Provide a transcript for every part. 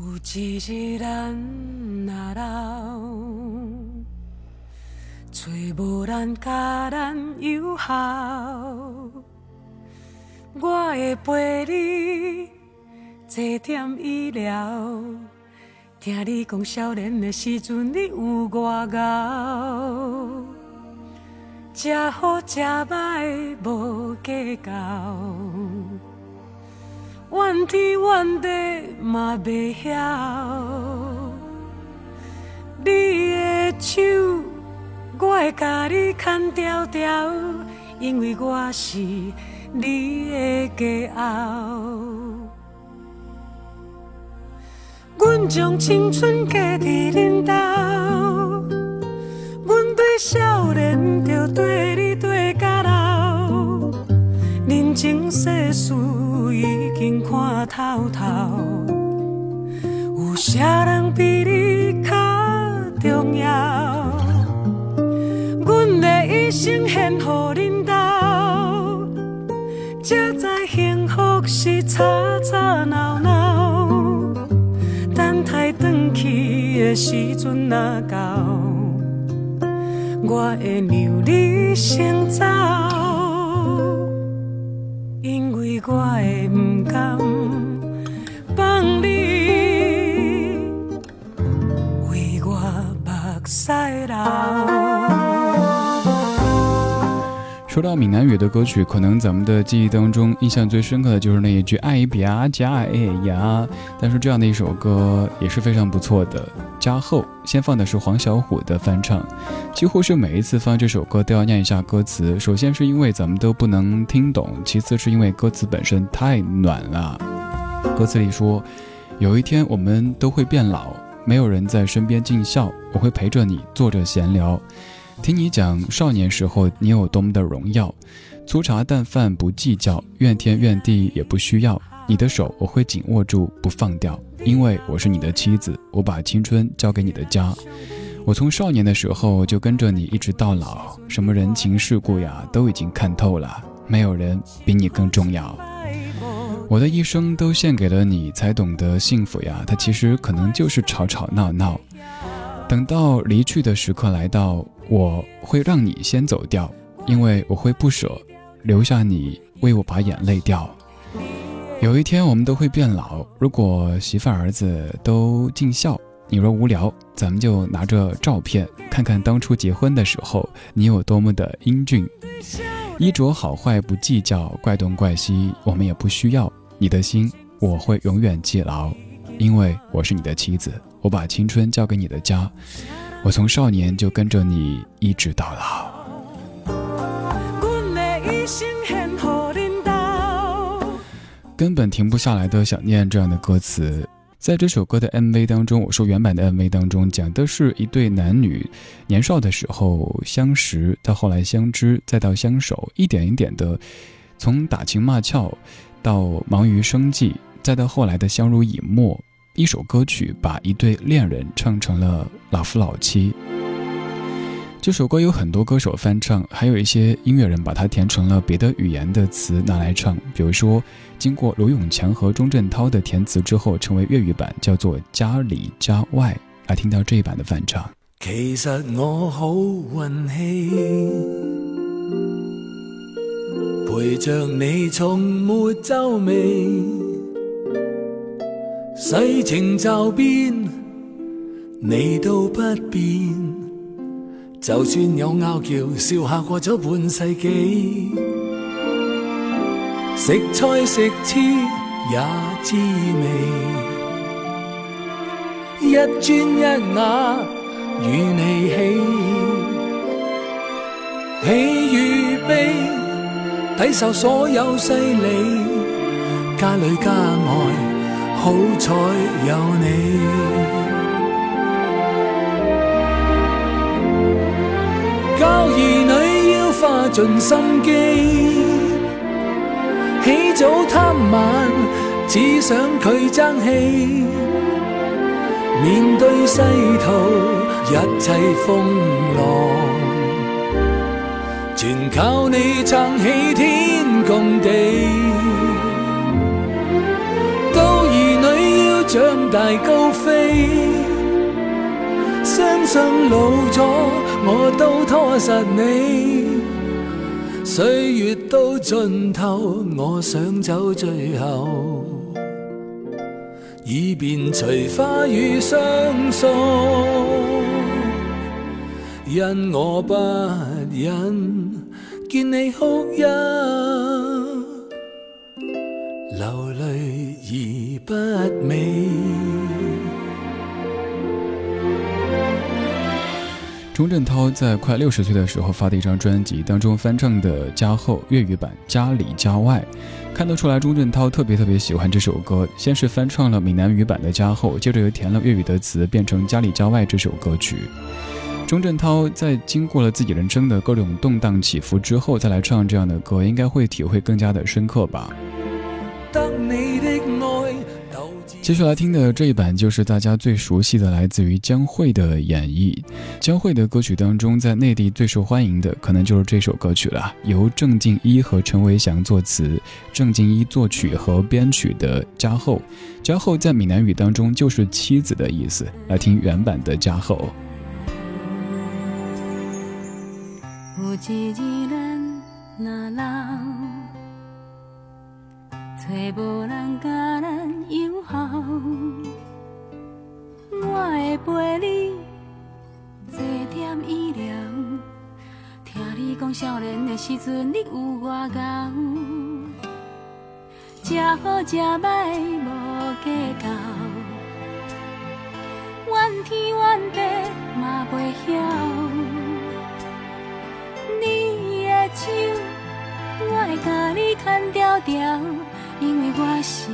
有一日咱若老，找无人甲咱友好，我会陪你坐点医疗。听你讲少年的时阵，你有外敖，食好食歹无计较，怨天怨地嘛袂晓。你的手，我会甲你牵条条，因为我是你的骄傲。阮将青春嫁伫恁兜，阮对少年就对你，情世事已经看透透，有啥人比你较重要？阮的一生献乎恁兜，才知幸福是吵吵闹闹。等待返去的时阵若到，我会让你先走，我会不甘放你为我目屎流。说到闽南语的歌曲，可能咱们的记忆当中印象最深刻的就是那一句“爱比啊加爱呀”。但是这样的一首歌也是非常不错的。加后先放的是黄小琥的翻唱，几乎是每一次放这首歌都要念一下歌词。首先是因为咱们都不能听懂，其次是因为歌词本身太暖了。歌词里说：“有一天我们都会变老，没有人在身边尽孝，我会陪着你坐着闲聊。”听你讲少年时候你有多么的荣耀，粗茶淡饭不计较，怨天怨地也不需要。你的手我会紧握住不放掉，因为我是你的妻子，我把青春交给你的家。我从少年的时候就跟着你一直到老，什么人情世故呀都已经看透了，没有人比你更重要。我的一生都献给了你，才懂得幸福呀，它其实可能就是吵吵闹闹。等到离去的时刻来到，我会让你先走掉，因为我会不舍，留下你为我把眼泪掉。有一天我们都会变老，如果媳妇儿子都尽孝，你若无聊，咱们就拿着照片看看当初结婚的时候你有多么的英俊。衣着好坏不计较，怪东怪西我们也不需要。你的心我会永远记牢，因为我是你的妻子。我把青春交给你的家，我从少年就跟着你一直到老。根本停不下来的想念这样的歌词，在这首歌的 MV 当中，我说原版的 MV 当中讲的是一对男女年少的时候相识，到后来相知，再到相守，一点一点的从打情骂俏到忙于生计，再到后来的相濡以沫。一首歌曲把一对恋人唱成了老夫老妻。这首歌有很多歌手翻唱，还有一些音乐人把它填成了别的语言的词拿来唱。比如说，经过罗永强和钟镇涛的填词之后，成为粤语版，叫做《家里家外》。来听到这一版的翻唱。其实我好运气，陪着你从没皱眉。世情骤变，你都不变。就算有拗撬，笑下过咗半世纪。食菜食痴也滋味，一砖一瓦与你起，喜与悲，抵受所有势力，家里家外。好彩有你，教儿女要花尽心机，起早贪晚，只想佢争气。面对世途一切风浪，全靠你撑起天共地。长大高飞，相信老咗我都拖实你。岁月到尽头，我想走最后，以便随花雨相送。因我不忍见你哭泣，流泪而不美。钟镇涛在快六十岁的时候发的一张专辑当中翻唱的《家后》粤语版《家里家外》，看得出来钟镇涛特别特别喜欢这首歌。先是翻唱了闽南语版的《家后》，接着又填了粤语的词，变成《家里家外》这首歌曲。钟镇涛在经过了自己人生的各种动荡起伏之后，再来唱这样的歌，应该会体会更加的深刻吧。接下来听的这一版就是大家最熟悉的，来自于江蕙的演绎。江蕙的歌曲当中，在内地最受欢迎的可能就是这首歌曲了，由郑敬一和陈维祥作词，郑敬一作曲和编曲的《家后》。家后在闽南语当中就是妻子的意思。来听原版的《家后》。我会陪你坐点医疗。听你讲少年的时阵你有外高，食好食歹无计较，怨天怨地嘛袂晓。你的手，我会甲你牵条条。因为我是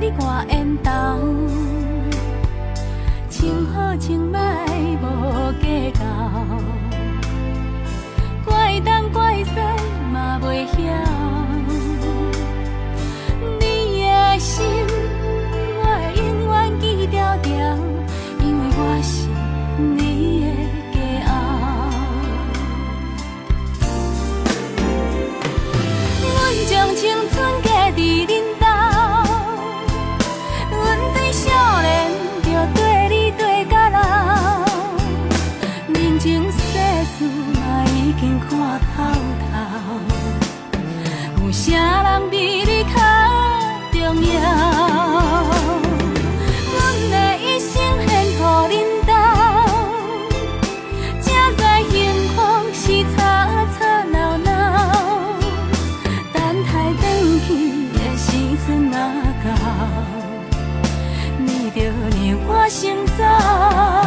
你我缘投情好情歹无计较怪东怪西嘛袂晓。你的心我永远记牢牢因为我是你。已经看透透。有啥人比你较重要阮的一生献乎恁兜才知幸福是吵吵闹闹等待返去的时阵若到？你就让我先走。